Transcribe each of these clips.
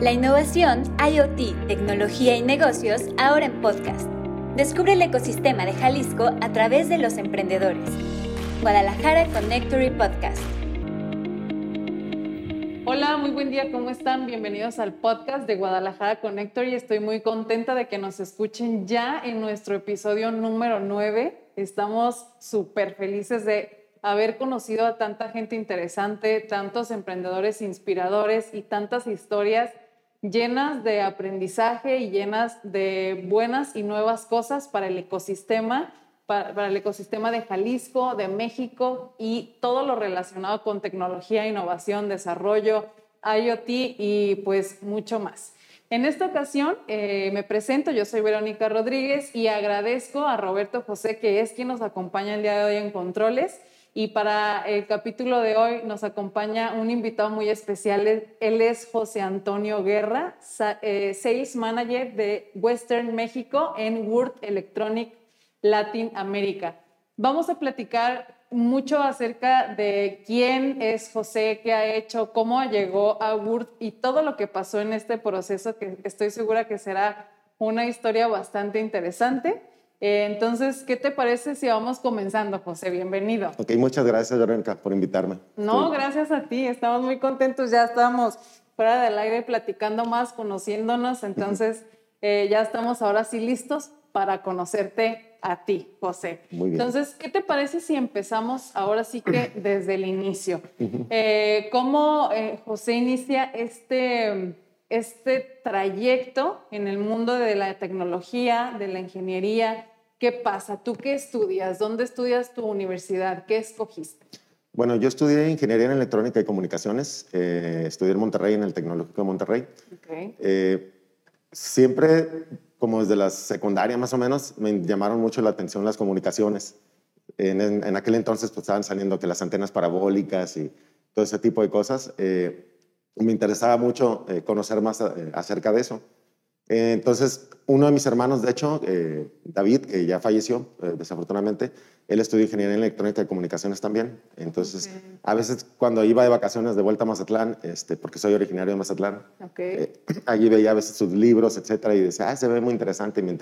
La innovación, IoT, tecnología y negocios ahora en podcast. Descubre el ecosistema de Jalisco a través de los emprendedores. Guadalajara Connectory Podcast. Hola, muy buen día, ¿cómo están? Bienvenidos al podcast de Guadalajara Connectory. Estoy muy contenta de que nos escuchen ya en nuestro episodio número 9. Estamos súper felices de haber conocido a tanta gente interesante, tantos emprendedores inspiradores y tantas historias llenas de aprendizaje y llenas de buenas y nuevas cosas para el ecosistema, para, el ecosistema de Jalisco, de México y todo lo relacionado con tecnología, innovación, desarrollo, IoT y pues mucho más. En esta ocasión eh, me presento, yo soy Verónica Rodríguez y agradezco a Roberto José, que es quien nos acompaña el día de hoy en Controles y para el capítulo de hoy nos acompaña un invitado muy especial. Él es José Antonio Guerra, eh, Sales Manager de Western México en Word Electronic Latin America. Vamos a platicar mucho acerca de quién es José, qué ha hecho, cómo llegó a Word y todo lo que pasó en este proceso, que estoy segura que será una historia bastante interesante. Eh, entonces, ¿qué te parece si vamos comenzando, José? Bienvenido. Ok, muchas gracias, Verónica, por invitarme. No, gracias a ti. Estamos muy contentos. Ya estamos fuera del aire platicando más, conociéndonos. Entonces, eh, ya estamos ahora sí listos para conocerte a ti, José. Muy bien. Entonces, ¿qué te parece si empezamos ahora sí que desde el inicio? Eh, ¿Cómo José inicia este este trayecto en el mundo de la tecnología, de la ingeniería, ¿Qué pasa? ¿Tú qué estudias? ¿Dónde estudias tu universidad? ¿Qué escogiste? Bueno, yo estudié Ingeniería en Electrónica y Comunicaciones. Eh, estudié en Monterrey, en el Tecnológico de Monterrey. Eh, siempre, como desde la secundaria más o menos, me llamaron mucho la atención las comunicaciones. En, aquel entonces pues, estaban saliendo que las antenas parabólicas y todo ese tipo de cosas. Eh, me interesaba mucho conocer más acerca de eso. entonces, uno de mis hermanos, de hecho, eh, David, que ya falleció, eh, desafortunadamente, él estudió ingeniería en electrónica y comunicaciones también. Entonces, a veces cuando iba de vacaciones de vuelta a Mazatlán, este, porque soy originario de Mazatlán, eh, allí veía a veces sus libros, etcétera, y decía, ah, se ve muy interesante, me,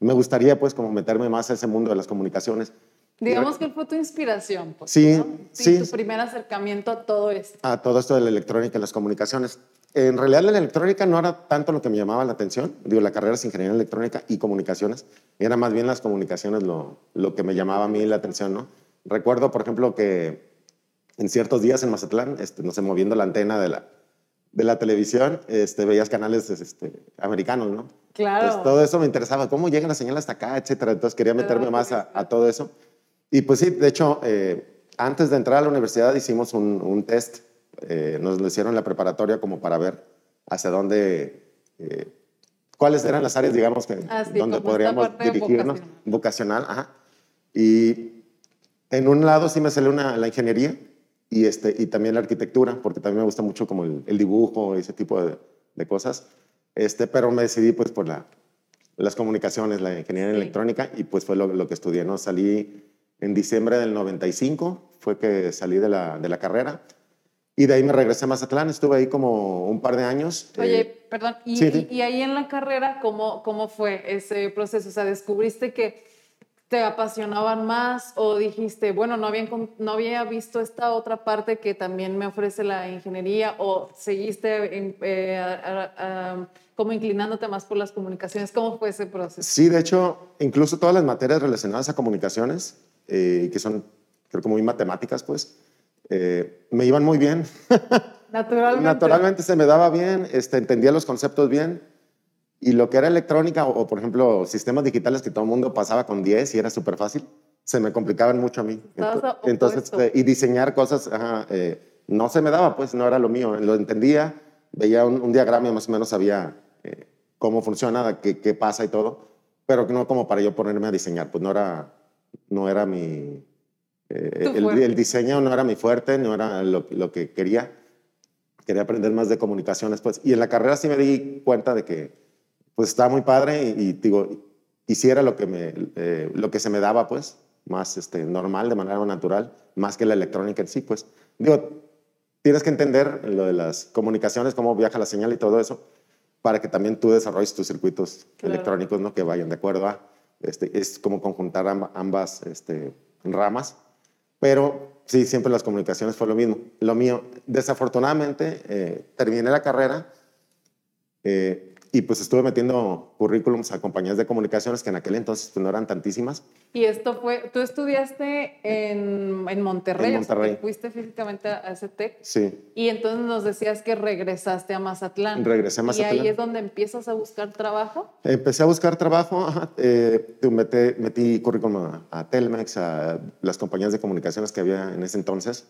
me gustaría pues como meterme más a ese mundo de las comunicaciones. Digamos que fue tu inspiración, pues, sí, sí, Tu primer acercamiento a todo esto. A todo esto de la electrónica y las comunicaciones en realidad la electrónica no era tanto lo que me llamaba la atención. Digo, la carrera es ingeniería electrónica y comunicaciones. Era más bien las comunicaciones lo, lo que me llamaba a mí la atención, ¿no? Recuerdo, por ejemplo, que en ciertos días en Mazatlán, este, no sé, moviendo la antena de la, de la televisión, este, veías canales este, americanos, ¿no? Claro. todo eso me interesaba, cómo llega la señal hasta acá, etcétera. Entonces quería meterme más a, todo eso. Y pues sí, de hecho, eh, antes de entrar a la universidad hicimos un, un test eh, nos lo hicieron en la preparatoria como para ver hacia dónde, eh, cuáles eran las áreas, digamos, que, ah, donde podríamos dirigirnos, vocacional. ajá. Y en un lado sí me salió una, la ingeniería y, este, y también la arquitectura, porque también me gusta mucho como el, el dibujo, ese tipo de, de, cosas. Este, pero me decidí pues por la, las comunicaciones, la ingeniería electrónica, y pues fue lo, lo, que estudié, ¿no? Salí en diciembre del 95, fue que salí de la, de la carrera y de ahí me regresé a Mazatlán, estuve ahí como un par de años. Oye, eh, perdón, ¿Y, y, ahí en la carrera cómo, cómo fue ese proceso? O sea, ¿descubriste que te apasionaban más o dijiste, bueno, no había, no había visto esta otra parte que también me ofrece la ingeniería o seguiste eh, como inclinándote más por las comunicaciones? ¿Cómo fue ese proceso? Sí, de hecho, incluso todas las materias relacionadas a comunicaciones, eh, que son, creo que muy matemáticas, pues, eh, me iban muy bien. Naturalmente. Naturalmente se me daba bien, este, entendía los conceptos bien. Y lo que era electrónica o, por ejemplo, sistemas digitales que todo el mundo pasaba con 10 y era súper fácil, se me complicaban mucho a mí. Entonces, este, y diseñar cosas eh, no se me daba, pues no era lo mío. Lo entendía, veía un, diagrama y más o menos sabía eh, cómo funciona, qué, qué pasa y todo, pero no como para yo ponerme a diseñar, pues no era, no era mi, eh, el, diseño no era mi fuerte, no era lo, lo, que quería. Quería aprender más de comunicaciones. Pues. Y en la carrera sí me di cuenta de que pues estaba muy padre y, digo, hiciera lo que, me, eh, lo que se me daba, pues, más este, normal, de manera natural, más que la electrónica en sí, pues. Digo, tienes que entender lo de las comunicaciones, cómo viaja la señal y todo eso, para que también tú desarrolles tus circuitos electrónicos, ¿no? Que vayan de acuerdo a, este, es como conjuntar ambas este, ramas, pero sí, siempre las comunicaciones fue lo mismo. Lo mío, desafortunadamente, eh, terminé la carrera, eh, y pues estuve metiendo currículums a compañías de comunicaciones que en aquel entonces pues, no eran tantísimas. Y esto fue, tú estudiaste en, en Monterrey, en Monterrey. fuiste físicamente a ese TEC. Sí. Y entonces nos decías que regresaste a Mazatlán. Regresé a Mazatlán. ¿Y ahí es donde empiezas a buscar trabajo? Empecé a buscar trabajo, eh, metí, metí currículum a, Telmex, a las compañías de comunicaciones que había en ese entonces,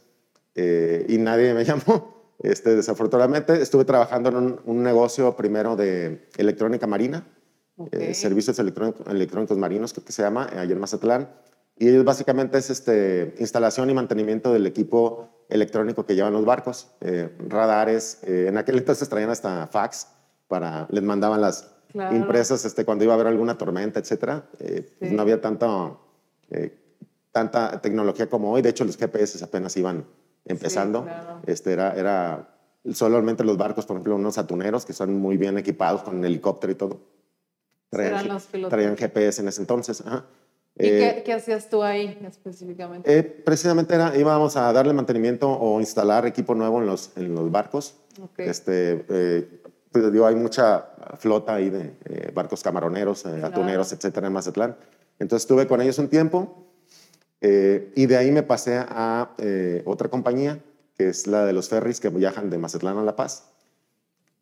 eh, y nadie me llamó. Este, desafortunadamente estuve trabajando en un, negocio primero de electrónica marina, eh, servicios electrónicos, marinos, creo que se llama, eh, ayer en Mazatlán. Y ellos básicamente es este, instalación y mantenimiento del equipo electrónico que llevan los barcos, eh, radares. en aquel entonces traían hasta fax, para, les mandaban las impresas este, cuando iba a haber alguna tormenta, etc. Pues no había tanto, tanta tecnología como hoy. De hecho, los GPS apenas iban empezando. este, era, era solamente los barcos, por ejemplo, unos atuneros que son muy bien equipados con helicóptero y todo. Traían, traían GPS en ese entonces. ¿Y qué, eh, hacías tú ahí específicamente? Eh, precisamente era, íbamos a darle mantenimiento o instalar equipo nuevo en los, en los barcos. Este, eh, pues, digo, hay mucha flota ahí de barcos camaroneros, atuneros, etcétera, en Mazatlán. Entonces estuve con ellos un tiempo eh, y de ahí me pasé a eh, otra compañía, que es la de los ferries que viajan de Mazatlán a La Paz.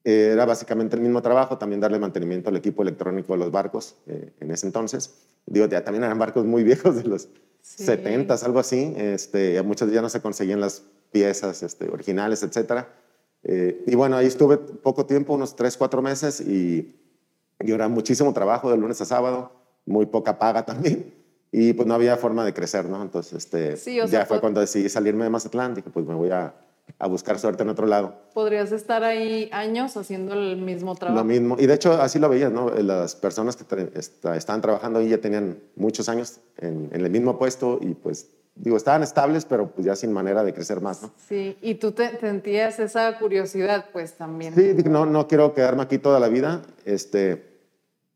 Eh, era básicamente el mismo trabajo, también darle mantenimiento al equipo electrónico de los barcos en ese entonces. Digo, ya también eran barcos muy viejos de los 70, algo así. Este, muchos ya no se conseguían las piezas este, originales, etc. y bueno, ahí estuve poco tiempo, unos 3, 4 meses, y, y era muchísimo trabajo de lunes a sábado, muy poca paga también y pues no había forma de crecer, ¿no? Entonces, este, ya fue cuando decidí salirme de Mazatlán, dije, pues me voy a, a, buscar suerte en otro lado. Podrías estar ahí años haciendo el mismo trabajo. Lo mismo, y de hecho así lo veías, ¿no? Las personas que estaban trabajando ahí ya tenían muchos años en, en, el mismo puesto y pues, digo, estaban estables, pero pues ya sin manera de crecer más, ¿no? Sí, y tú te sentías esa curiosidad, pues también. Sí, no, no quiero quedarme aquí toda la vida, este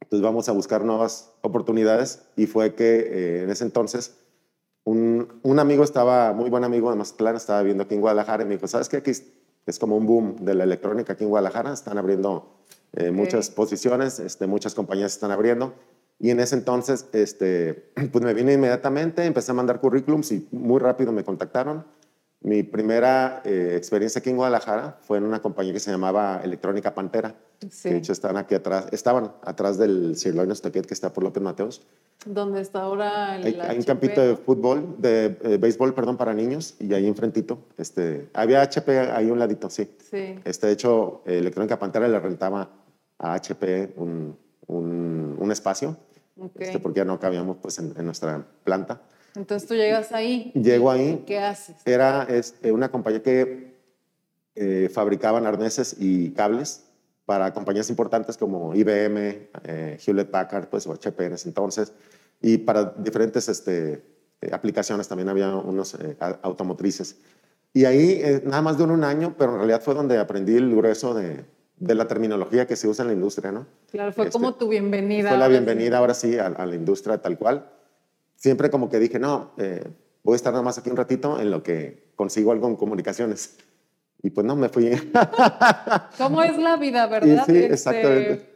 pues vamos a buscar nuevas oportunidades y fue que eh, en ese entonces un, un, amigo estaba, muy buen amigo de Mazatlán, estaba viendo aquí en Guadalajara y me dijo, ¿sabes qué? Aquí es como un boom de la electrónica aquí en Guadalajara, están abriendo eh, muchas posiciones, este, muchas compañías están abriendo. Y en ese entonces, este, pues me vine inmediatamente, empecé a mandar currículums y muy rápido me contactaron. Mi primera eh, experiencia aquí en Guadalajara fue en una compañía que se llamaba Electrónica Pantera de hecho están aquí atrás, estaban atrás del Sirloin Stockade que está por López Mateos. ¿Dónde está ahora el Hay, un campito de fútbol, de eh, béisbol, perdón, para niños y ahí enfrentito. Este, había HP ahí un ladito, sí. sí. Este, de hecho, Electrónica Pantera le rentaba a HP un, un, espacio, este, porque ya no cabíamos pues, en, nuestra planta. Entonces tú llegas ahí. Llego ahí. ¿Qué haces? Era es, eh, una compañía que eh, fabricaban arneses y cables para compañías importantes como IBM, eh, Hewlett Packard, pues, o HP en ese entonces, y para diferentes este, eh, aplicaciones también había unos eh, automotrices. Y ahí nada más duró un año, pero en realidad fue donde aprendí el grueso de, de la terminología que se usa en la industria, ¿no? Claro, fue como este, tu bienvenida. Fue la bienvenida ahora sí a, a, la industria tal cual. Siempre como que dije, no, voy a estar nada más aquí un ratito en lo que consigo algo en comunicaciones. Y pues no, me fui. ¿Cómo es la vida, verdad? sí, este, exactamente.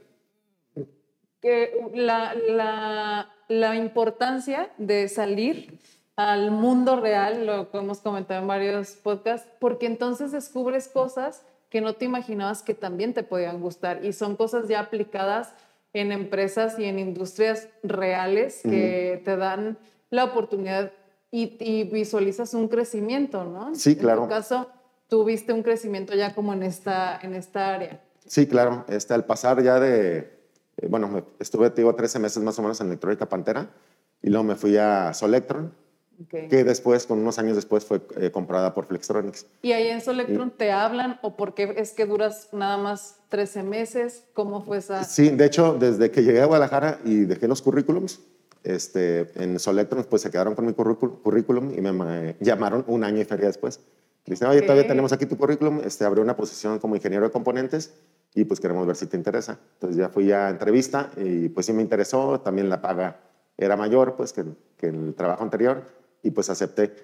Que la, la, la, importancia de salir al mundo real, lo que hemos comentado en varios podcasts, porque entonces descubres cosas que no te imaginabas que también te podían gustar y son cosas ya aplicadas en empresas y en industrias reales que te dan la oportunidad y, y, visualizas un crecimiento, ¿no? Sí, claro. En tu caso, tuviste un crecimiento ya como en esta, en esta área. Sí, claro. Este, al pasar ya de, eh, bueno, estuve, digo, 13 meses más o menos en Electrónica Pantera y luego me fui a Solectron, que después, con unos años después, fue eh, comprada por Flextronics. ¿Y ahí en Solectron te hablan o por qué es que duras nada más 13 meses? ¿Cómo fue esa...? Sí, de hecho, desde que llegué a Guadalajara y dejé los currículums, este, en Solectron pues se quedaron con mi currículum y me llamaron un año y feria después Dicen, oye, todavía tenemos aquí tu currículum, este, abrió una posición como ingeniero de componentes y pues queremos ver si te interesa. Entonces ya fui a entrevista y pues sí me interesó, también la paga era mayor pues que, que el trabajo anterior y pues acepté.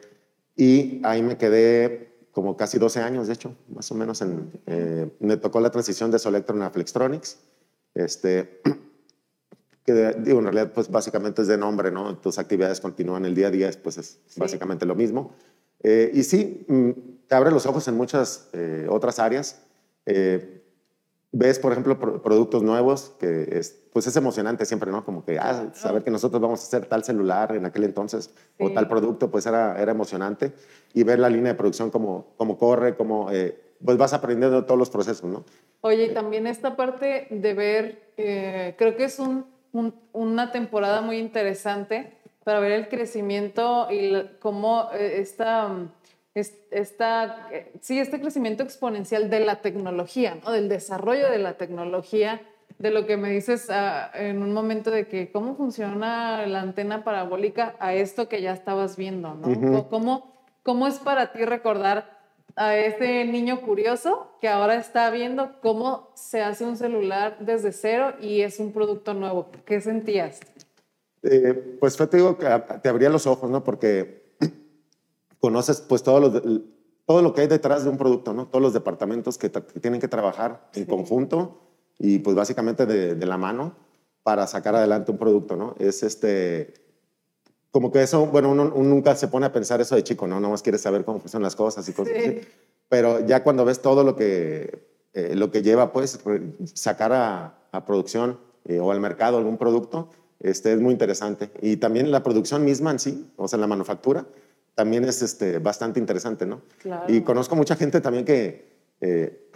Y ahí me quedé como casi 12 años, de hecho, más o menos. En, eh, me tocó la transición de Solectron a Flextronics. Este, que digo, en realidad, pues básicamente es de nombre, ¿no? Tus actividades continúan el día a día, pues es básicamente lo mismo. Eh, y sí, mm, te abre los ojos en muchas eh, otras áreas. Ves, por ejemplo, productos nuevos, que es, pues es emocionante siempre, ¿no? Como que, ah, saber que nosotros vamos a hacer tal celular en aquel entonces o tal producto, pues era, era emocionante. Y ver la línea de producción, cómo, cómo corre, cómo, eh, pues vas aprendiendo todos los procesos, ¿no? Oye, y también esta parte de ver, eh, creo que es un, una temporada muy interesante para ver el crecimiento y cómo eh, esta, esta, sí, este crecimiento exponencial de la tecnología, ¿no? del desarrollo de la tecnología de lo que me dices ah, en un momento de que cómo funciona la antena parabólica a esto que ya estabas viendo, ¿no? ¿Cómo, ¿Cómo es para ti recordar a ese niño curioso que ahora está viendo cómo se hace un celular desde cero y es un producto nuevo? ¿Qué sentías? Eh, pues fue, te digo, que te abría los ojos, ¿no? Porque conoces pues todo lo, todo lo que hay detrás de un producto, ¿no? Todos los departamentos que, tienen que trabajar en conjunto y pues básicamente de, la mano para sacar adelante un producto, ¿no? Es este, como que eso, bueno, uno, nunca se pone a pensar eso de chico, ¿no? Nomás quieres saber cómo funcionan las cosas y cosas así. Pero ya cuando ves todo lo que, eh, lo que lleva, pues, sacar a, producción eh, o al mercado algún producto, este, es muy interesante. Y también la producción misma en sí, o sea, la manufactura, también es este, bastante interesante, ¿no? Claro. Y conozco mucha gente también que... Eh,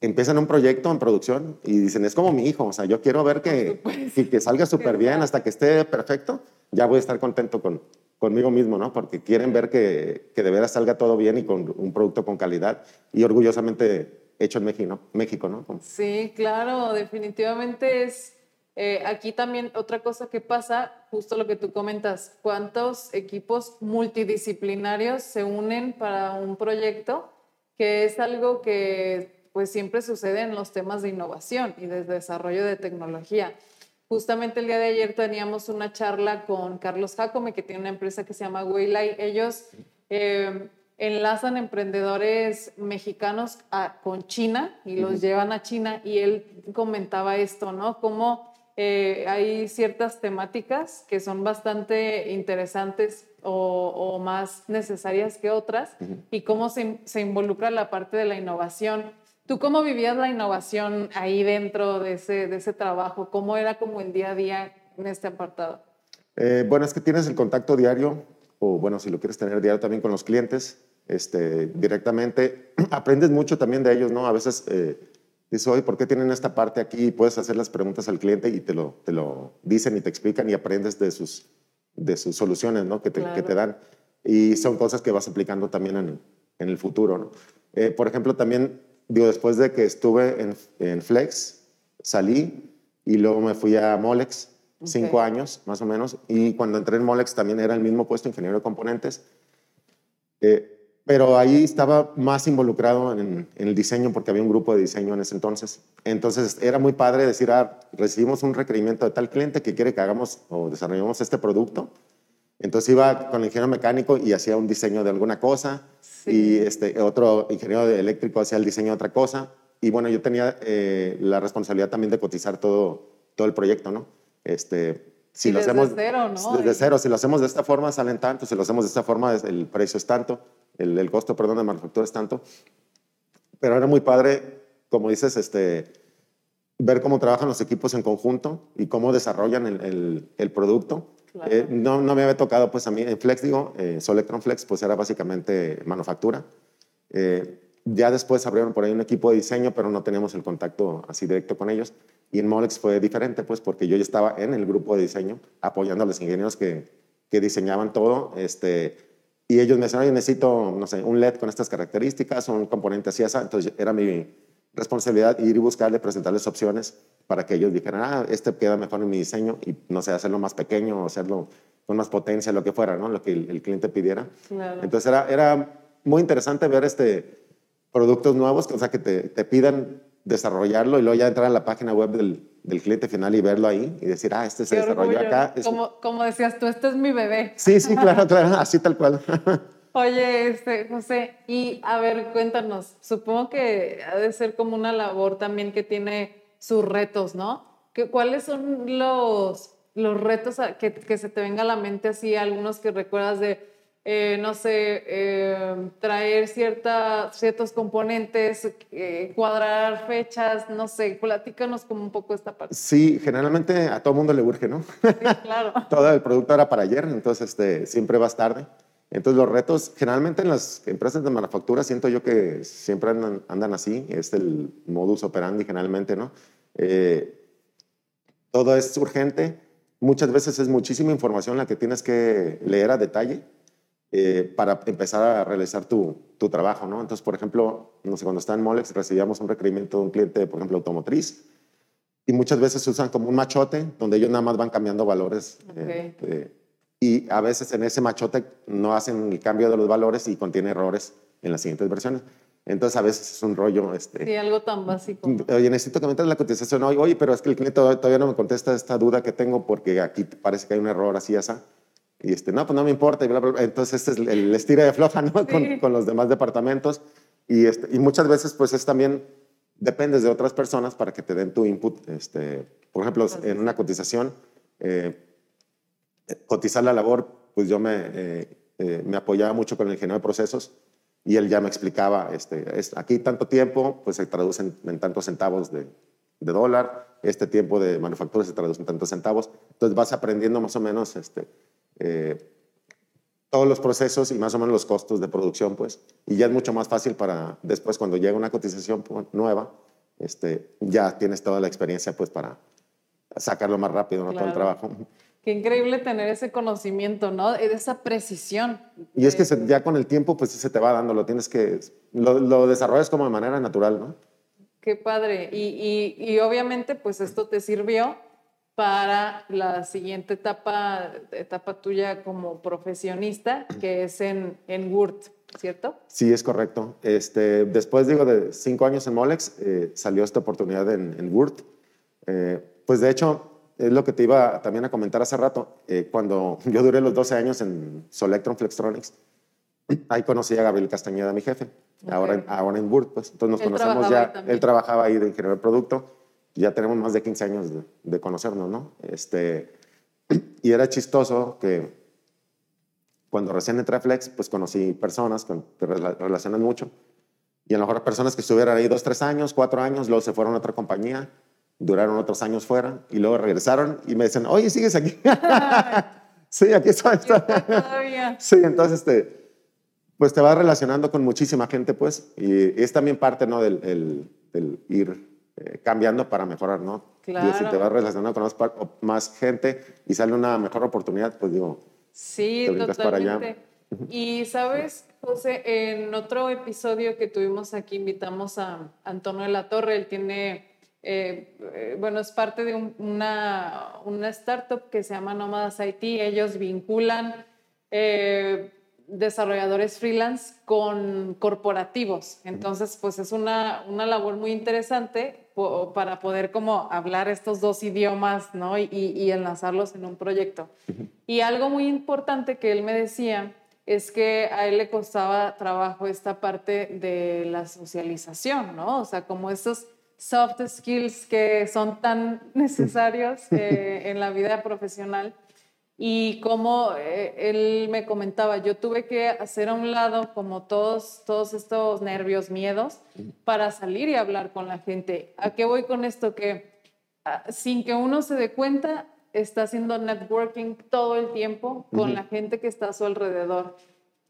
empiezan un proyecto en producción y dicen, es como mi hijo, o sea, yo quiero ver que, que, salga súper bien hasta que esté perfecto, ya voy a estar contento con, conmigo mismo, ¿no? Porque quieren ver que, que de veras salga todo bien y con un producto con calidad y orgullosamente hecho en México, México ¿no? Sí, claro, definitivamente es... Eh, aquí también otra cosa que pasa, justo lo que tú comentas, cuántos equipos multidisciplinarios se unen para un proyecto, que es algo que pues siempre sucede en los temas de innovación y de desarrollo de tecnología. Justamente el día de ayer teníamos una charla con Carlos Jacome, que tiene una empresa que se llama Waylay. Ellos eh, enlazan emprendedores mexicanos con China y los llevan a China y él comentaba esto, ¿no? Cómo eh, hay ciertas temáticas que son bastante interesantes o, más necesarias que otras y cómo se, se involucra la parte de la innovación ¿Tú cómo vivías la innovación ahí dentro de ese, de ese trabajo? ¿Cómo era como el día a día en este apartado? Eh, bueno, es que tienes el contacto diario, o bueno, si lo quieres tener diario también con los clientes, este, directamente. Aprendes mucho también de ellos, ¿no? A veces eh, dices, oye, ¿por qué tienen esta parte aquí? puedes hacer las preguntas al cliente y te lo, te lo dicen y te explican y aprendes de sus, de sus soluciones, ¿no? Que te, que te dan. Y son cosas que vas aplicando también en, en el futuro, ¿no? Eh, por ejemplo, también digo, después de que estuve en, en, Flex, salí y luego me fui a Molex, cinco años más o menos, y cuando entré en Molex también era el mismo puesto, ingeniero de componentes, eh, pero ahí estaba más involucrado en, en, el diseño porque había un grupo de diseño en ese entonces. Entonces era muy padre decir, ah, recibimos un requerimiento de tal cliente que quiere que hagamos o desarrollemos este producto. Entonces iba con el ingeniero mecánico y hacía un diseño de alguna cosa y este, otro ingeniero eléctrico hacía el diseño de otra cosa. Y bueno, yo tenía eh, la responsabilidad también de cotizar todo, todo el proyecto, ¿no? Este, si lo desde hacemos cero, ¿no? Desde cero, si lo hacemos de esta forma salen tanto, si lo hacemos de esta forma el precio es tanto, el, el costo, perdón, de manufactura es tanto. Pero era muy padre, como dices, este, ver cómo trabajan los equipos en conjunto y cómo desarrollan el, el, el producto eh, no, no me había tocado, pues a mí en Flex, digo, eh, Solectron Flex, pues era básicamente manufactura. Eh, ya después abrieron por ahí un equipo de diseño, pero no teníamos el contacto así directo con ellos. Y en Molex fue diferente, pues porque yo ya estaba en el grupo de diseño apoyando a los ingenieros que, que diseñaban todo. Este, y ellos me decían, oye, necesito, no sé, un LED con estas características, un componente así, así. Entonces era mi, responsabilidad ir y buscarle, presentarles opciones para que ellos dijeran, ah, este queda mejor en mi diseño y no sé, hacerlo más pequeño o hacerlo con más potencia, lo que fuera, ¿no? Lo que el, cliente pidiera. Entonces era, era muy interesante ver este, productos nuevos, o sea, que te, te pidan desarrollarlo y luego ya entrar a la página web del, del cliente final y verlo ahí y decir, ah, este se desarrolló acá. Como, como decías tú, este es mi bebé. Sí, sí, claro, claro, así tal cual. Oye, este, José, y a ver, cuéntanos, supongo que ha de ser como una labor también que tiene sus retos, ¿no? ¿Qué, ¿Cuáles son los, los retos que, que se te venga a la mente así, algunos que recuerdas de eh, no sé, eh, traer cierta, ciertos componentes, eh, cuadrar fechas, no sé, platícanos como un poco esta parte. Sí, generalmente a todo mundo le urge, ¿no? Sí, claro. todo el producto era para ayer, entonces este, siempre vas tarde. Entonces los retos, generalmente en las empresas de manufactura siento yo que siempre andan, andan así, es el modus operandi generalmente, ¿no? todo es urgente, muchas veces es muchísima información la que tienes que leer a detalle eh, para empezar a realizar tu, tu, trabajo, ¿no? Entonces, por ejemplo, no sé, cuando está en Molex recibíamos un requerimiento de un cliente, por ejemplo, automotriz, y muchas veces se usan como un machote, donde ellos nada más van cambiando valores. Eh, y a veces en ese machote no hacen el cambio de los valores y contiene errores en las siguientes versiones. Entonces a veces es un rollo. Este, sí, algo tan básico. Oye, necesito que me la cotización hoy. Oye, pero es que el cliente todavía no me contesta esta duda que tengo porque aquí parece que hay un error así, así. Y este, no, pues no me importa. Y Entonces, este es el, estira de floja ¿no? con, con, los demás departamentos. Y, este, y muchas veces, pues es también, dependes de otras personas para que te den tu input. Este, por ejemplo, en una cotización, eh, cotizar la labor, pues yo me, eh, eh, me apoyaba mucho con el ingeniero de procesos y él ya me explicaba, este, es, aquí tanto tiempo, pues se traduce en, en tantos centavos de, de, dólar, este tiempo de manufactura se traduce en tantos centavos. Entonces vas aprendiendo más o menos este, eh, todos los procesos y más o menos los costos de producción, pues. Y ya es mucho más fácil para después, cuando llega una cotización nueva, este, ya tienes toda la experiencia, pues, para sacarlo más rápido, ¿no? Todo el trabajo. Qué increíble tener ese conocimiento, ¿no? Esa precisión. Y es que ya con el tiempo, pues, se te va dando, lo tienes que, lo, lo desarrollas como de manera natural, ¿no? Qué padre. Y, y, y obviamente, pues, esto te sirvió para la siguiente etapa, etapa tuya como profesionista, que es en, en WURT, ¿cierto? Sí, es correcto. Este, después, digo, de cinco años en Molex, eh, salió esta oportunidad en, en WURT. Eh, pues de hecho, es lo que te iba también a comentar hace rato. Eh, cuando yo duré los 12 años en Solectron Flextronics, ahí conocí a Gabriel Castañeda, mi jefe, ahora, ahora en WURT. Pues. Entonces nos conocemos ya. Él trabajaba ahí de ingeniero de producto ya tenemos más de 15 años de, conocernos, ¿no? Este, y era chistoso que cuando recién entré a Flex, pues conocí personas que relacionan mucho. Y a lo mejor personas que estuvieran ahí dos, tres años, cuatro años, luego se fueron a otra compañía, duraron otros años fuera y luego regresaron y me dicen, oye, ¿sigues aquí? sí, aquí estoy. sí, entonces, este, pues te vas relacionando con muchísima gente, pues, y es también parte, ¿no? Del, del ir eh, cambiando para mejorar, ¿no? Claro. Y si te vas relacionando con más, gente y sale una mejor oportunidad, pues digo, sí, te totalmente. para allá. Y sabes, José, en otro episodio que tuvimos aquí invitamos a Antonio de la Torre, él tiene, eh, eh, bueno, es parte de una, una startup que se llama Nómadas IT, ellos vinculan desarrolladores freelance con corporativos. Entonces, pues es una, una labor muy interesante para poder como hablar estos dos idiomas, ¿no? Y, enlazarlos en un proyecto. Y algo muy importante que él me decía es que a él le costaba trabajo esta parte de la socialización, ¿no? O sea, como estos soft skills que son tan necesarios eh, en la vida profesional y como eh, él me comentaba, yo tuve que hacer a un lado como todos, todos estos nervios, miedos, para salir y hablar con la gente. ¿A qué voy con esto? Que ah, sin que uno se dé cuenta, está haciendo networking todo el tiempo con la gente que está a su alrededor.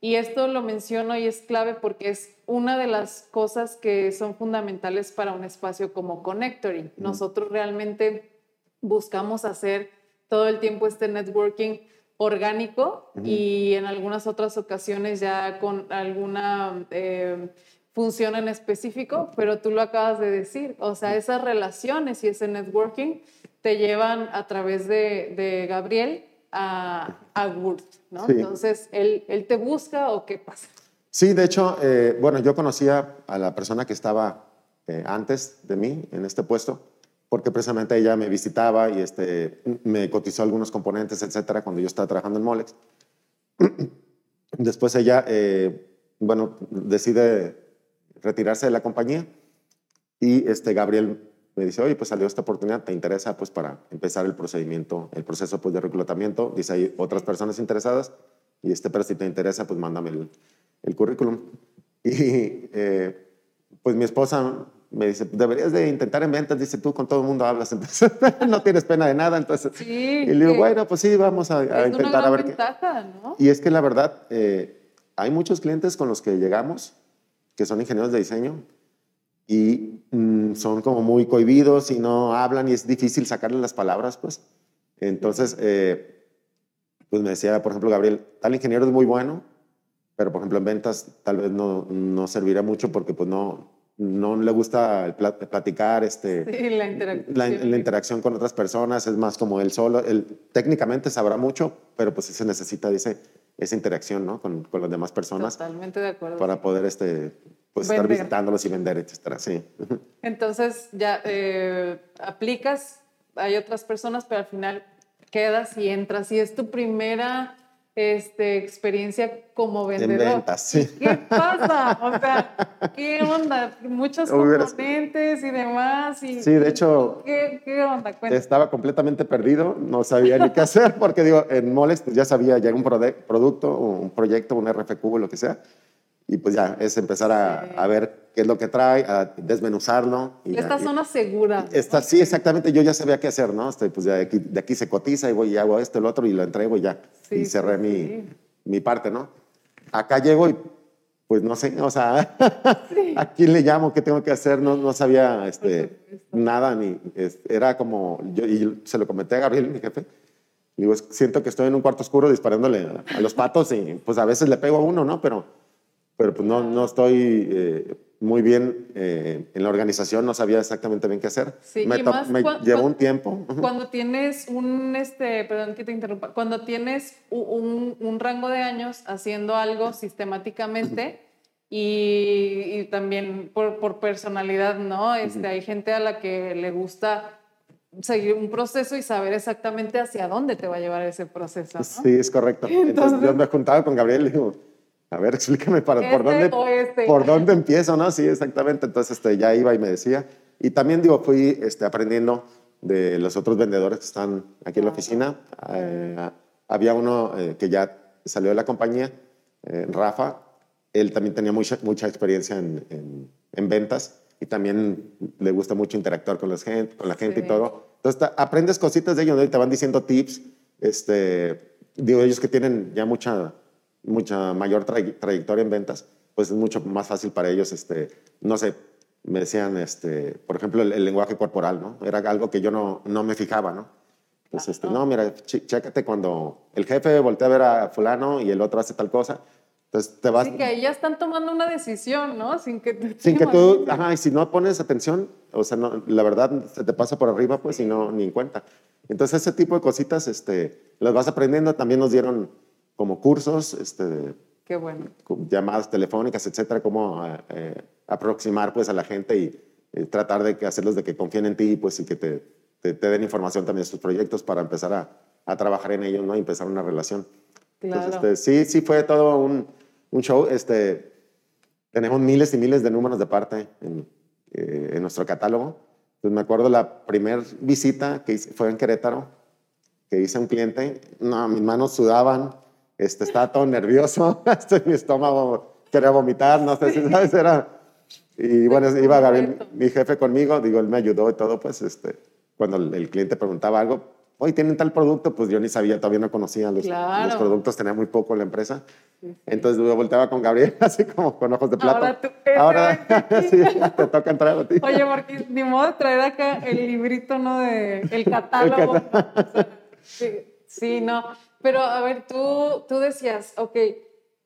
Y esto lo menciono y es clave porque es una de las cosas que son fundamentales para un espacio como Connectory. Nosotros realmente buscamos hacer todo el tiempo este networking orgánico y en algunas otras ocasiones ya con alguna eh, función en específico, pero tú lo acabas de decir, o sea, esas relaciones y ese networking te llevan a través de, Gabriel a, a ¿no? Entonces, ¿él, ¿él te busca o qué pasa? Sí, de hecho, eh, bueno, yo conocía a la persona que estaba eh, antes de mí en este puesto, porque precisamente ella me visitaba y este, me cotizó algunos componentes, etcétera, cuando yo estaba trabajando en Molex. Después ella, eh, bueno, decide retirarse de la compañía y este Gabriel me dice, oye, pues salió esta oportunidad, ¿te interesa pues para empezar el procedimiento, el proceso pues de reclutamiento? Dice, hay otras personas interesadas y este, pero si te interesa, pues mándame el, currículum. Y eh, pues mi esposa me dice, deberías de intentar en ventas, dice tú, con todo el mundo hablas, entonces no tienes pena de nada, entonces... Sí, y le digo, bueno, pues sí, vamos a, a es intentar a ver ventaja, qué... ¿no? Y es que la verdad, eh, hay muchos clientes con los que llegamos que son ingenieros de diseño y mm, son como muy cohibidos y no hablan y es difícil sacarle las palabras, pues. Entonces, eh, pues me decía, por ejemplo, Gabriel, tal ingeniero es muy bueno, pero por ejemplo en ventas tal vez no, no servirá mucho porque pues no, no le gusta platicar, este, Sí, la interacción. la, la interacción con otras personas, es más como él solo. Él técnicamente sabrá mucho, pero pues se necesita, dice, esa interacción ¿no? con, con las demás personas Totalmente de acuerdo. para poder este, pues, estar visitándolos y vender, etcétera. Sí. Entonces ya eh, aplicas, hay otras personas, pero al final quedas y entras. Y es tu primera este, experiencia como En vendedor. ventas, sí. ¿Qué pasa? O sea, ¿qué onda? Muchos componentes y demás. Y, Sí, de hecho, ¿Qué, qué onda? Cuéntame. estaba completamente perdido, no sabía ni qué hacer, porque digo, en Molex pues ya sabía, ya un prode- producto, un proyecto, un RFQ, lo que sea, y pues ya es empezar a, Sí. a ver qué es lo que trae, a desmenuzarlo. Y ya- Esta y- zona segura. Esta, sí, exactamente, yo ya sabía qué hacer, ¿no? Este, pues de aquí, de aquí se cotiza y voy y hago esto, el otro y lo entrego y ya. Sí, y cerré sí, mi, sí. mi parte, ¿no? Acá llego y pues no sé, o sea, ¿a quién le llamo? ¿Qué tengo que hacer? No, no sabía este, nada, ni este, era como, yo, y se lo comenté a Gabriel, mi jefe. Digo, "Es- siento que estoy en un cuarto oscuro disparándole a, a los patos y pues a veces le pego a uno, ¿no? Pero, pero pues no, no estoy eh, muy bien eh, en la organización, no sabía exactamente bien qué hacer. Sí, me y más me cuan- llevó un tiempo. Cuando tienes un, este, perdón que te interrumpa, cuando tienes un, un rango de años haciendo algo sistemáticamente y, y también por, por personalidad, ¿no? Este, Hay gente a la que le gusta seguir un proceso y saber exactamente hacia dónde te va a llevar ese proceso, ¿no? Sí, es correcto. Entonces, Entonces- yo me juntaba con Gabriel y digo, a ver, explícame para, por, ¿Este dónde, este? por dónde empiezo, ¿no? Sí, exactamente. Entonces este, ya iba y me decía. Y también, digo, fui este, aprendiendo de los otros vendedores que están aquí en la oficina. Eh, había uno eh, que ya salió de la compañía, eh, Rafa. Él también tenía mucha, mucha experiencia en, en- en ventas y también le gusta mucho interactuar con, las gente, con la gente Sí. y todo. Entonces, aprendes cositas de ellos, ¿no? Y te van diciendo tips. Este, digo, ellos que tienen ya mucha, mucha mayor tray- trayectoria en ventas, pues es mucho más fácil para ellos, este, no sé, me decían, este, por ejemplo, el, el lenguaje corporal, ¿no? Era algo que yo no, no me fijaba, ¿no? Pues, este, no, mira, ch- chécate cuando el jefe voltea a ver a fulano y el otro hace tal cosa, entonces te vas... Así que ahí ya están tomando una decisión, ¿no? Sin que, te- Sin que tú, ajá, y si no pones atención, o sea, no, la verdad se te pasa por arriba, pues, y no, ni en cuenta. Entonces, ese tipo de cositas, este, las vas aprendiendo. También nos dieron como cursos, este, Qué bueno. llamadas telefónicas, etcétera, cómo eh, eh, aproximar, pues, a la gente y eh, tratar de que hacerlos de que confíen en ti, pues, y que te, te, te den información también de sus proyectos para empezar a, a trabajar en ellos, ¿no? Y empezar una relación. Claro. Entonces, este, sí, sí fue todo un, un show. Este, tenemos miles y miles de números de parte en, eh, en nuestro catálogo. Pues me acuerdo la primera visita que hice, fue en Querétaro, que hice a un cliente. No, mis manos sudaban, este, estaba todo nervioso, este, mi estómago quería vomitar, no sé si sabes, era... Y bueno, iba Gabriel, mi jefe conmigo, digo, él me ayudó y todo, pues, este, cuando el, el cliente preguntaba algo, hoy tienen tal producto, pues yo ni sabía, todavía no conocía los, Claro. los productos, tenía muy poco en la empresa. Entonces yo volteaba con Gabriel, así como con ojos de plato. Ahora tú, Ahora, sí, te toca entrar a ti. Oye, porque ni modo de traer acá el librito, ¿no? De el catálogo. O sea, sí, sí, no. Pero a ver, tú, tú decías, ok,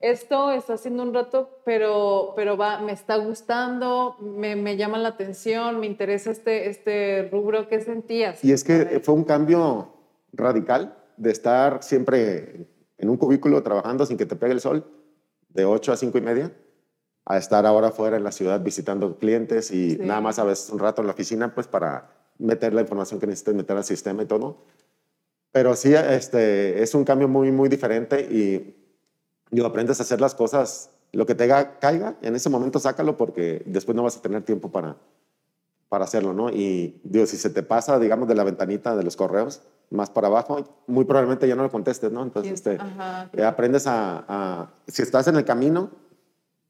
esto está haciendo un rato, pero, pero va, me está gustando, me, me llama la atención, me interesa este, este rubro. ¿Qué sentías? Y es que fue un cambio radical de estar siempre en un cubículo trabajando sin que te pegue el sol, de 8 a 5 y media, a estar ahora fuera en la ciudad visitando clientes y nada más a veces un rato en la oficina, pues para meter la información que necesites meter al sistema y todo. Pero sí, este, es un cambio muy, muy diferente y digo, aprendes a hacer las cosas, lo que te caiga, en ese momento sácalo porque después no vas a tener tiempo para, para hacerlo, ¿no? Y digo, si se te pasa, digamos, de la ventanita de los correos más para abajo, muy probablemente ya no lo contestes, ¿no? Entonces, este, eh, aprendes a, si estás en el camino,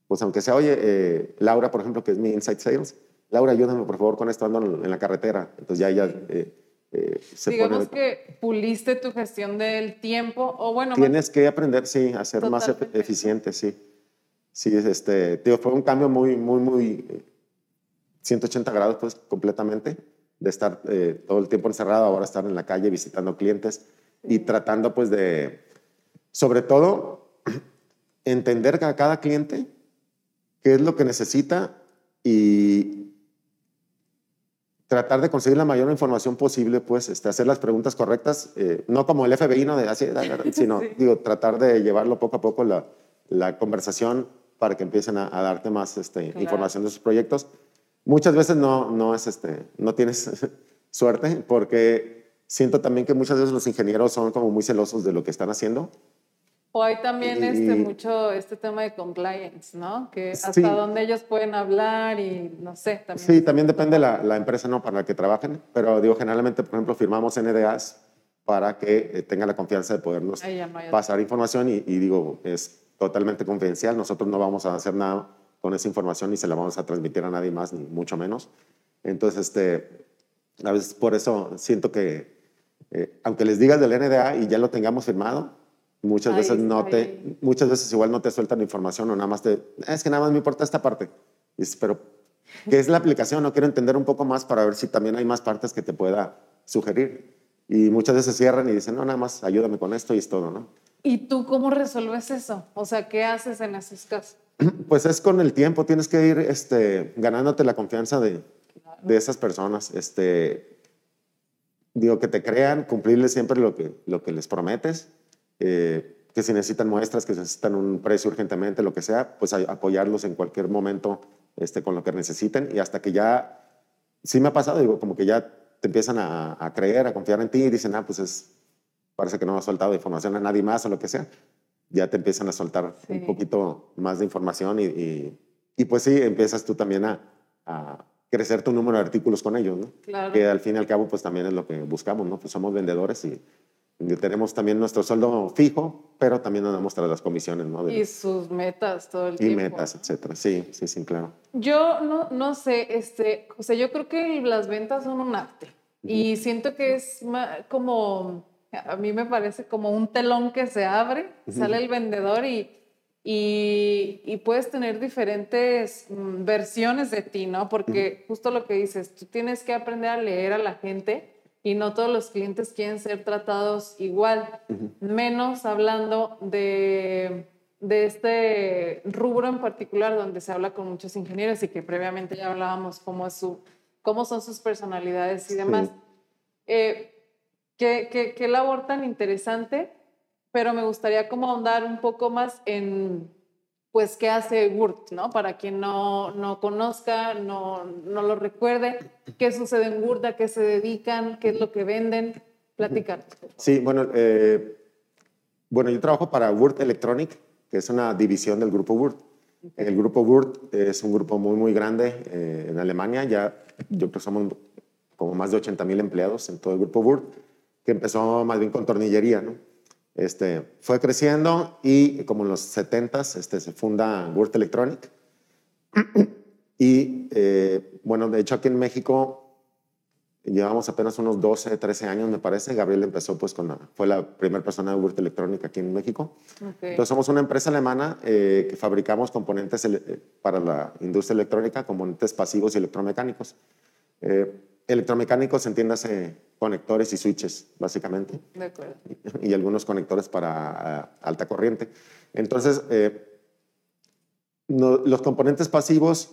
pues aunque sea, oye, eh, Laura, por ejemplo, que es mi Inside Sales, Laura, ayúdame por favor con esto, ando en la carretera. Entonces ya ella eh, eh, Digamos que puliste tu gestión del tiempo, o bueno... Tienes que aprender, sí, a ser más eficiente, sí. Sí, este, tío, fue un cambio muy, muy, muy 180 grados, pues, completamente, de estar todo el tiempo encerrado, ahora estar en la calle visitando clientes y tratando, pues, de, sobre todo, entender a cada cliente qué es lo que necesita y tratar de conseguir la mayor información posible, pues este, hacer las preguntas correctas, eh, no como el FBI, no de así, sino digo, tratar de llevarlo poco a poco la, la conversación para que empiecen a, darte más este, información de sus proyectos. Muchas veces no, no, es, este, no tienes suerte porque siento también que muchas veces los ingenieros son como muy celosos de lo que están haciendo o hay también este, mucho este tema de compliance, ¿no? Que hasta dónde ellos pueden hablar y no sé. También sí, también depende la, la empresa ¿no? para la que trabajen, pero digo, generalmente, por ejemplo, firmamos NDAs para que eh, tengan la confianza de podernos pasar información y, digo, es totalmente confidencial, nosotros no vamos a hacer nada con esa información ni se la vamos a transmitir a nadie más, ni mucho menos. Entonces, este, a veces por eso siento que, eh, aunque les digas del NDA y ya lo tengamos firmado, Muchas veces no te, muchas veces igual no te sueltan información o nada más te, es que nada más me importa esta parte. dices, pero, ¿qué es la aplicación? No quiero entender un poco más para ver si también hay más partes que te pueda sugerir. Y muchas veces cierran y dicen, no, nada más ayúdame con esto y es todo, ¿no? ¿Y tú cómo resuelves eso? O sea, ¿qué haces en esos casos? Pues es con el tiempo, tienes que ir este, ganándote la confianza de, de esas personas. Este, digo, que te crean, cumplirles siempre lo que, lo que les prometes eh, que si necesitan muestras, que necesitan un precio urgentemente, lo que sea, pues apoyarlos en cualquier momento este, con lo que necesiten y hasta que ya, sí me ha pasado, digo, como que ya te empiezan a, creer, a confiar en ti y dicen, ah, pues es, parece que no ha soltado información a nadie más o lo que sea, ya te empiezan a soltar un poquito más de información y, y, pues sí, empiezas tú también a, a, crecer tu número de artículos con ellos, ¿no? Claro. Que al fin y al cabo pues también es lo que buscamos, ¿no? Pues somos vendedores y tenemos también nuestro sueldo fijo, pero también nos damos tras las comisiones, ¿no? y sus metas todo el tiempo. Y metas, etcétera. Sí, sí, sí, claro. Yo no, no sé, este, José, yo creo que las ventas son un arte. Y siento que es como, a mí me parece como un telón que se abre, sale el vendedor y, y, y, puedes tener diferentes mm, versiones de ti, ¿no? Porque justo lo que dices, tú tienes que aprender a leer a la gente y no todos los clientes quieren ser tratados igual, menos hablando de, de, este rubro en particular donde se habla con muchos ingenieros y que previamente ya hablábamos cómo, es su, cómo son sus personalidades y demás. Eh, qué, qué, qué labor tan interesante, pero me gustaría como ahondar un poco más en pues qué hace Wurt, ¿no? Para quien no, no conozca, no, no, lo recuerde, qué sucede en Wurt, a qué se dedican, qué es lo que venden, platicar. Sí, bueno, eh, bueno, yo trabajo para Wurt Electronic, que es una división del grupo Wurt. El grupo Wurt es un grupo muy, muy grande eh, en Alemania, ya yo creo que somos como más de 80 mil empleados en todo el grupo Wurt, que empezó más bien con tornillería, ¿no? Este, fue creciendo y como en los 70 este, se funda Word Electronic. y eh, bueno, de hecho aquí en México llevamos apenas unos 12, 13 años, me parece. Gabriel empezó pues con fue la primera persona de Word Electronic aquí en México. Entonces somos una empresa alemana eh, que fabricamos componentes eh, para la industria electrónica, componentes pasivos y electromecánicos. Eh, electromecánicos, entiéndase conectores y switches, básicamente. De acuerdo. Y, algunos conectores para alta corriente. Entonces, eh, los componentes pasivos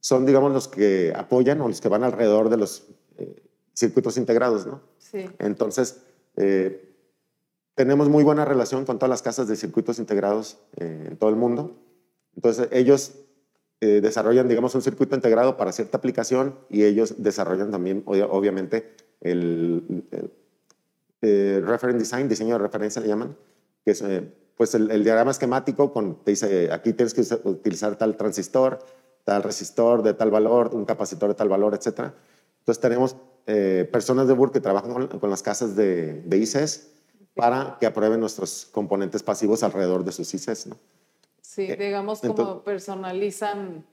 son, digamos, los que apoyan o los que van alrededor de los eh, circuitos integrados, ¿no? Sí. Entonces, eh, tenemos muy buena relación con todas las casas de circuitos integrados en todo el mundo. Entonces, ellos eh, desarrollan, digamos, un circuito integrado para cierta aplicación y ellos desarrollan también, obviamente, el, eh, reference design, diseño de referencia le llaman, que es eh, pues el, diagrama esquemático con, te dice, aquí tienes que utilizar tal transistor, tal resistor de tal valor, un capacitor de tal valor, etc. Entonces tenemos personas de Word que trabajan con, las casas de, de ICES para que aprueben nuestros componentes pasivos alrededor de sus ICES. ¿no? Sí, eh, digamos como personalizan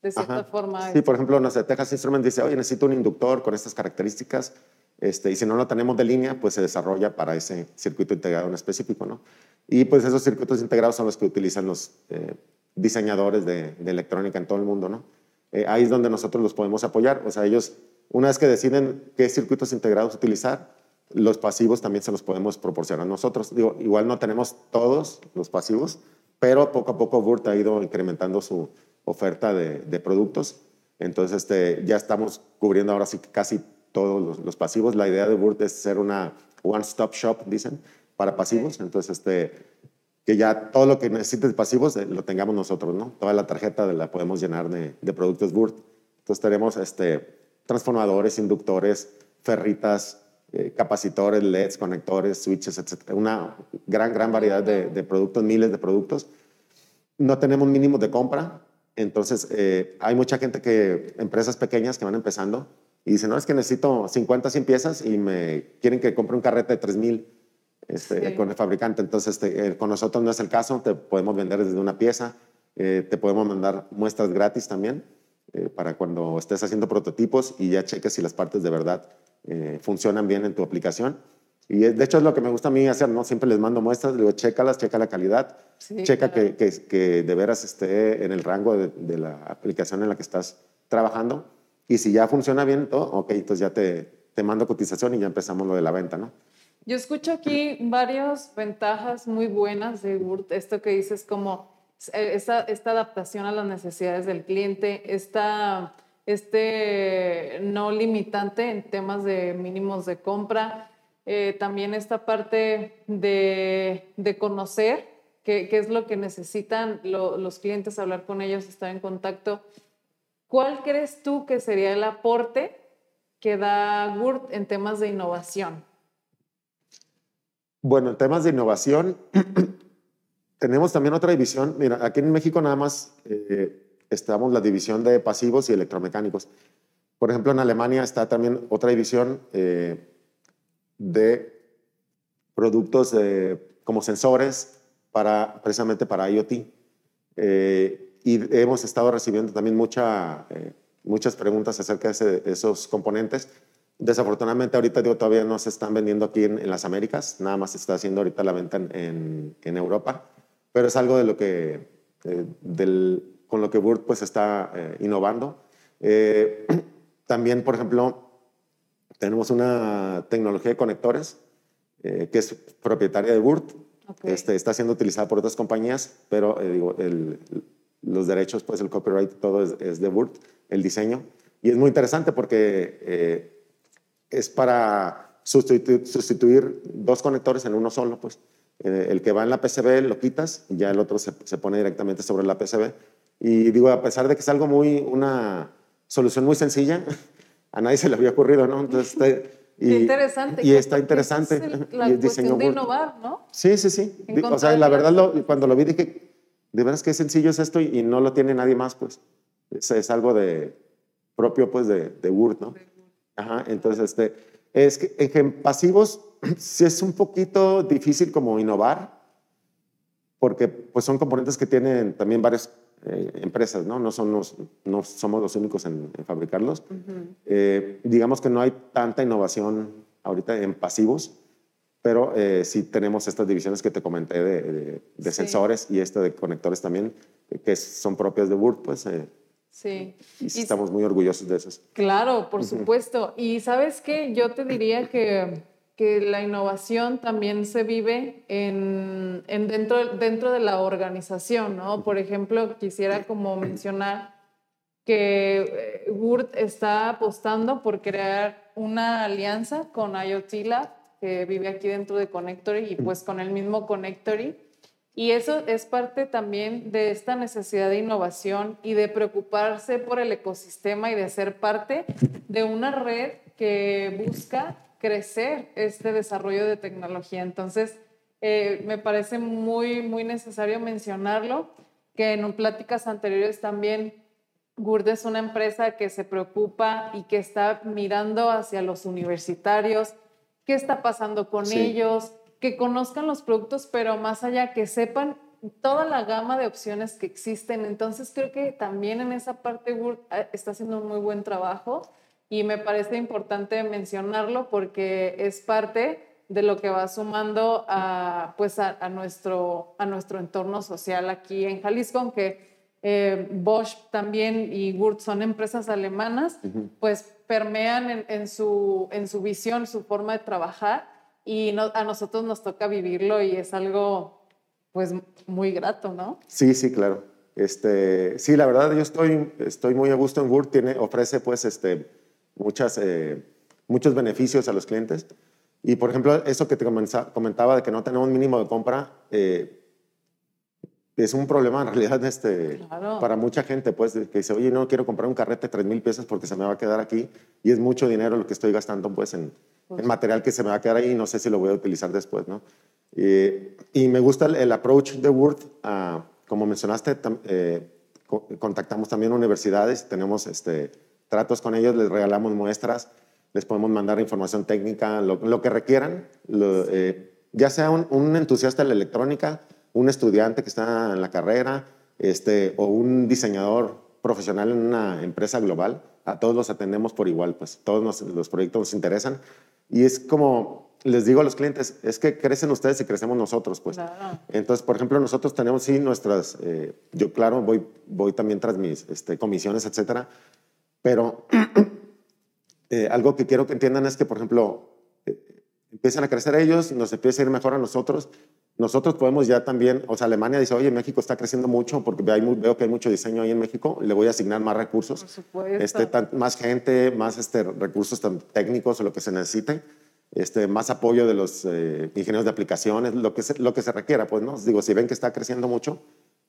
de cierta forma. Sí, por ejemplo, no sé, Texas Instruments dice, oye, necesito un inductor con estas características, este, y si no lo tenemos de línea, pues se desarrolla para ese circuito integrado en específico, ¿no? Y pues esos circuitos integrados son los que utilizan los eh, diseñadores de, electrónica en todo el mundo, ¿no? Eh, ahí es donde nosotros los podemos apoyar, o sea, ellos, una vez que deciden qué circuitos integrados utilizar, los pasivos también se los podemos proporcionar nosotros. Digo, igual no tenemos todos los pasivos, pero poco a poco Burt ha ido incrementando su oferta de, productos. Entonces, este, ya estamos cubriendo ahora sí casi todos los, pasivos. La idea de Burt es ser una one-stop shop, dicen, para pasivos. Entonces, este, que ya todo lo que necesites pasivos eh, lo tengamos nosotros, ¿no? Toda la tarjeta la podemos llenar de, productos Burt. Entonces, tenemos este, transformadores, inductores, ferritas, eh, capacitores, LEDs, conectores, switches, etc. Una gran, gran variedad de, productos, miles de productos. No tenemos mínimos de compra, entonces eh, hay mucha gente que, empresas pequeñas que van empezando y dicen, no, es que necesito 50, 100 piezas y me quieren que compre un carrete de 3000 este, con el fabricante. Entonces, este, eh, con nosotros no es el caso, te podemos vender desde una pieza, te podemos mandar muestras gratis también para cuando estés haciendo prototipos y ya cheques si las partes de verdad eh, funcionan bien en tu aplicación. Y de hecho es lo que me gusta a mí hacer, ¿no? Siempre les mando muestras, digo, chécalas, checa la calidad, checa que, que, de veras esté en el rango de, la aplicación en la que estás trabajando. Y si ya funciona bien todo, ok, entonces ya te, te mando cotización y ya empezamos lo de la venta, ¿no? Yo escucho aquí varias ventajas muy buenas de Word, esto que dices como eh, esta, esta adaptación a las necesidades del cliente, esta este no limitante en temas de mínimos de compra, eh, también esta parte de, conocer qué, es lo que necesitan los clientes, hablar con ellos, estar en contacto. ¿Cuál crees tú que sería el aporte que da Word en temas de innovación? Bueno, en temas de innovación, tenemos también otra división. Mira, aquí en México nada más eh, estamos la división de pasivos y electromecánicos. Por ejemplo, en Alemania está también otra división eh, de productos como sensores para, precisamente para IoT. Eh, y hemos estado recibiendo también mucha, eh, muchas preguntas acerca de, esos componentes. Desafortunadamente ahorita digo, todavía no se están vendiendo aquí en, las Américas, nada más se está haciendo ahorita la venta en, en Europa, pero es algo de lo que, del, con lo que Word pues está eh, innovando. Eh, también, por ejemplo, tenemos una tecnología de conectores eh, que es propietaria de Word. Este, está siendo utilizada por otras compañías, pero digo, los derechos, pues el copyright, todo es, de Word, el diseño. Y es muy interesante porque es para sustituir, sustituir, dos conectores en uno solo, pues. el que va en la PCB lo quitas y ya el otro se, se pone directamente sobre la PCB y digo, a pesar de que es algo muy, una solución muy sencilla, a nadie se le había ocurrido, ¿no? Entonces, y, interesante. Y está interesante. Es la cuestión de innovar, ¿no? Sí, sí, sí. o sea, la verdad, cuando lo vi dije, de veras qué sencillo es esto y, no lo tiene nadie más, pues. Es, es algo de propio, pues, de, de Word, ¿no? Ajá, entonces, este, es que en pasivos sí es un poquito difícil como innovar, porque pues son componentes que tienen también varios eh, empresas, ¿no? No, somos, no somos los únicos en, fabricarlos. Eh, digamos que no hay tanta innovación ahorita en pasivos, pero eh, sí tenemos estas divisiones que te comenté de, de, sensores y este de conectores también, que son propias de Word, pues. sí. Y, estamos muy orgullosos de esos. Claro, por supuesto. Y sabes qué, yo te diría que que la innovación también se vive en, dentro, dentro de la organización, ¿no? Por ejemplo, quisiera como mencionar que eh, está apostando por crear una alianza con IoT Lab, que vive aquí dentro de Connectory, y pues con el mismo Connectory, Y eso es parte también de esta necesidad de innovación y de preocuparse por el ecosistema y de ser parte de una red que busca crecer este desarrollo de tecnología. Entonces, eh, me parece muy, muy necesario mencionarlo, que en pláticas anteriores también GURD es una empresa que se preocupa y que está mirando hacia los universitarios, qué está pasando con ellos, que conozcan los productos, pero más allá que sepan toda la gama de opciones que existen. Entonces creo que también en esa parte Word eh, está haciendo un muy buen trabajo y me parece importante mencionarlo porque es parte de lo que va sumando a, pues a, nuestro, a nuestro entorno social aquí en Jalisco, aunque eh, Bosch también y Wurt son empresas alemanas, pues permean en, su, en su visión, su forma de trabajar y a nosotros nos toca vivirlo y es algo pues muy grato, ¿no? Sí, sí, claro. Este, sí, la verdad yo estoy, estoy muy a gusto en Word, tiene, ofrece pues este, muchas, eh, muchos beneficios a los clientes. Y por ejemplo, eso que te comentaba de que no tenemos mínimo de compra, eh, es un problema en realidad este, para mucha gente, pues, que dice, oye, no quiero comprar un carrete de 3 mil pesos porque se me va a quedar aquí y es mucho dinero lo que estoy gastando, pues, en, pues material que se me va a quedar ahí y no sé si lo voy a utilizar después, ¿no? y me gusta el, approach de Word, uh, como mencionaste, eh, contactamos también universidades, tenemos este, tratos con ellos, les regalamos muestras, les podemos mandar información técnica, lo, que requieran, eh, ya sea un, un entusiasta de la electrónica, un estudiante que está en la carrera este, o un diseñador profesional en una empresa global, a todos los atendemos por igual, pues todos los proyectos nos interesan. Y es como les digo a los clientes, es que crecen ustedes y crecemos nosotros, pues. Entonces, por ejemplo, nosotros tenemos sí nuestras, eh, yo claro, voy, voy también tras mis este, comisiones, etcétera, pero eh, algo que quiero que entiendan es que, por ejemplo, eh, empiezan a crecer ellos, nos empieza a ir mejor a nosotros, nosotros podemos ya también, o sea, Alemania dice, oye, México está creciendo mucho porque veo que hay mucho diseño ahí en México, le voy a asignar más recursos. Este, más gente, más este, recursos técnicos o lo que se necesite, este, más apoyo de los eh, ingenieros de aplicaciones, lo que, se, lo que se requiera, pues, ¿no? Digo, si ven que está creciendo mucho,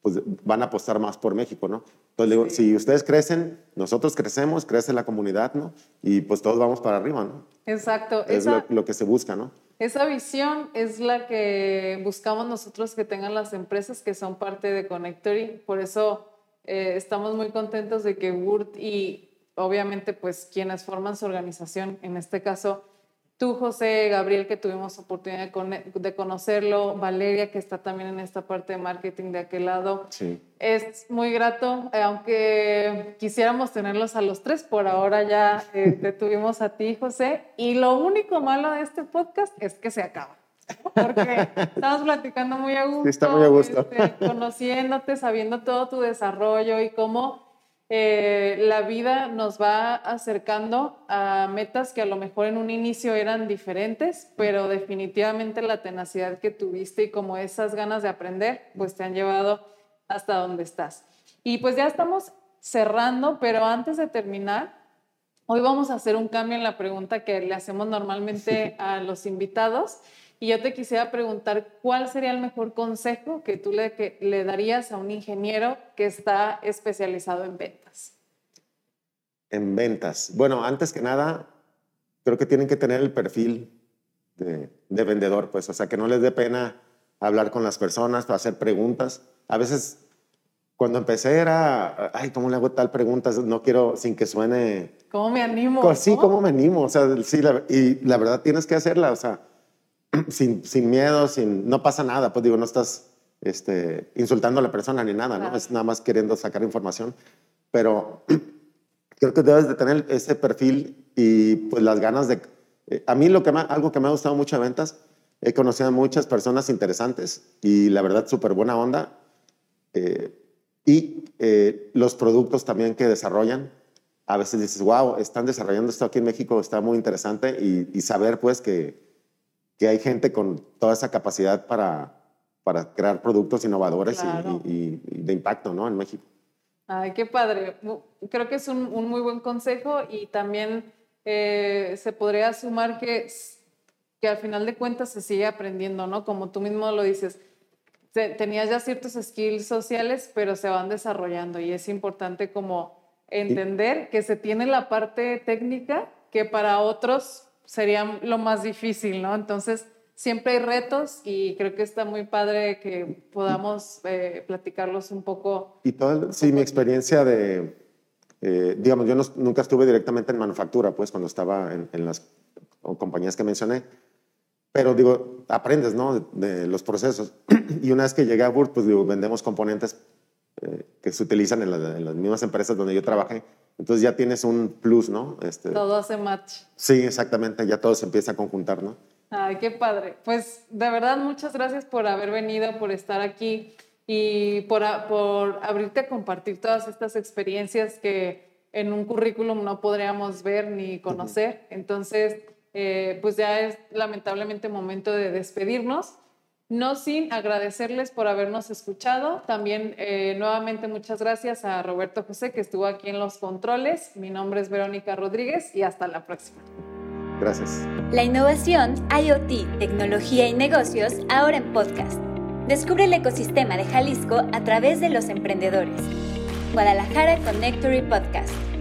pues van a apostar más por México, ¿no? Entonces, digo, si ustedes crecen, nosotros crecemos, crece la comunidad, ¿no? Y pues todos vamos para arriba, ¿no? Exacto. Es lo que se busca, ¿no? Esa visión es la que buscamos nosotros que tengan las empresas que son parte de Connectory. Por eso eh, estamos muy contentos de que WURT y obviamente pues quienes forman su organización, en este caso tú, José, Gabriel, que tuvimos oportunidad de, conocerlo, Valeria, que está también en esta parte de marketing de aquel lado. Sí. Es muy grato, eh, aunque quisiéramos tenerlos a los tres, por ahora ya eh, te tuvimos a ti, José. Y lo único malo de este podcast es que se acaba. Porque estamos platicando muy a gusto. está muy a gusto. Este, conociéndote, sabiendo todo tu desarrollo y cómo eh, la vida nos va acercando a metas que a lo mejor en un inicio eran diferentes, pero definitivamente la tenacidad que tuviste y como esas ganas de aprender, pues te han llevado hasta donde estás. Y pues ya estamos cerrando, pero antes de terminar, hoy vamos a hacer un cambio en la pregunta que le hacemos normalmente a los invitados. Y yo te quisiera preguntar, ¿cuál sería el mejor consejo que tú le, que le darías a un ingeniero que está especializado en ventas? En ventas. Bueno, antes que nada, creo que tienen que tener el perfil de, de vendedor, pues, o sea, que no les dé pena hablar con las personas, hacer preguntas. A veces, cuando empecé era, ay, ¿cómo le hago tal pregunta? No quiero, sin que suene... ¿Cómo me animo? Sí, ¿cómo me animo? O sea, sí, y la verdad tienes que hacerla, o sea, sin, sin miedo, sin, no pasa nada, pues digo, no estás este, insultando a la persona ni nada, ¿no? Es nada más queriendo sacar información, pero creo que debes de tener ese perfil y pues las ganas de... Eh, a mí lo que algo que me ha gustado mucho de ventas, he conocido a muchas personas interesantes y la verdad súper buena onda. Eh, y eh, los productos también que desarrollan, a veces dices, wow, están desarrollando esto aquí en México, está muy interesante y, y saber pues que, que hay gente con toda esa capacidad para, para crear productos innovadores y, de impacto ¿no? en México. Ay, qué padre. Creo que es un, muy buen consejo y también eh, se podría sumar que, que al final de cuentas se sigue aprendiendo, ¿no? Como tú mismo lo dices, tenías ya ciertos skills sociales, pero se van desarrollando y es importante como entender que se tiene la parte técnica que para otros sería lo más difícil, ¿no? Entonces, siempre hay retos y creo que está muy padre que podamos eh, platicarlos un poco. Y todo, sí, mi experiencia de, eh, digamos, yo nunca estuve directamente en manufactura, pues cuando estaba en, las compañías que mencioné, pero digo, aprendes, ¿no? De, los procesos. y una vez que llegué a Burt, pues digo, vendemos componentes eh, que se utilizan en, en, las mismas empresas donde yo trabajé. Entonces ya tienes un plus, ¿no? Este, todo hace match. Sí, exactamente, ya todo se empieza a conjuntar, ¿no? Ay, qué padre. Pues de verdad, muchas gracias por haber venido, por estar aquí y por, por abrirte a compartir todas estas experiencias que en un currículum no podríamos ver ni conocer. Entonces, eh, pues ya es lamentablemente momento de despedirnos. No sin agradecerles por habernos escuchado. También eh, nuevamente muchas gracias a Roberto José que estuvo aquí en los controles. Mi nombre es Verónica Rodríguez y hasta la próxima. Gracias. La innovación, IoT, tecnología y negocios ahora en podcast. Descubre el ecosistema de Jalisco a través de los emprendedores. Guadalajara Connectory Podcast.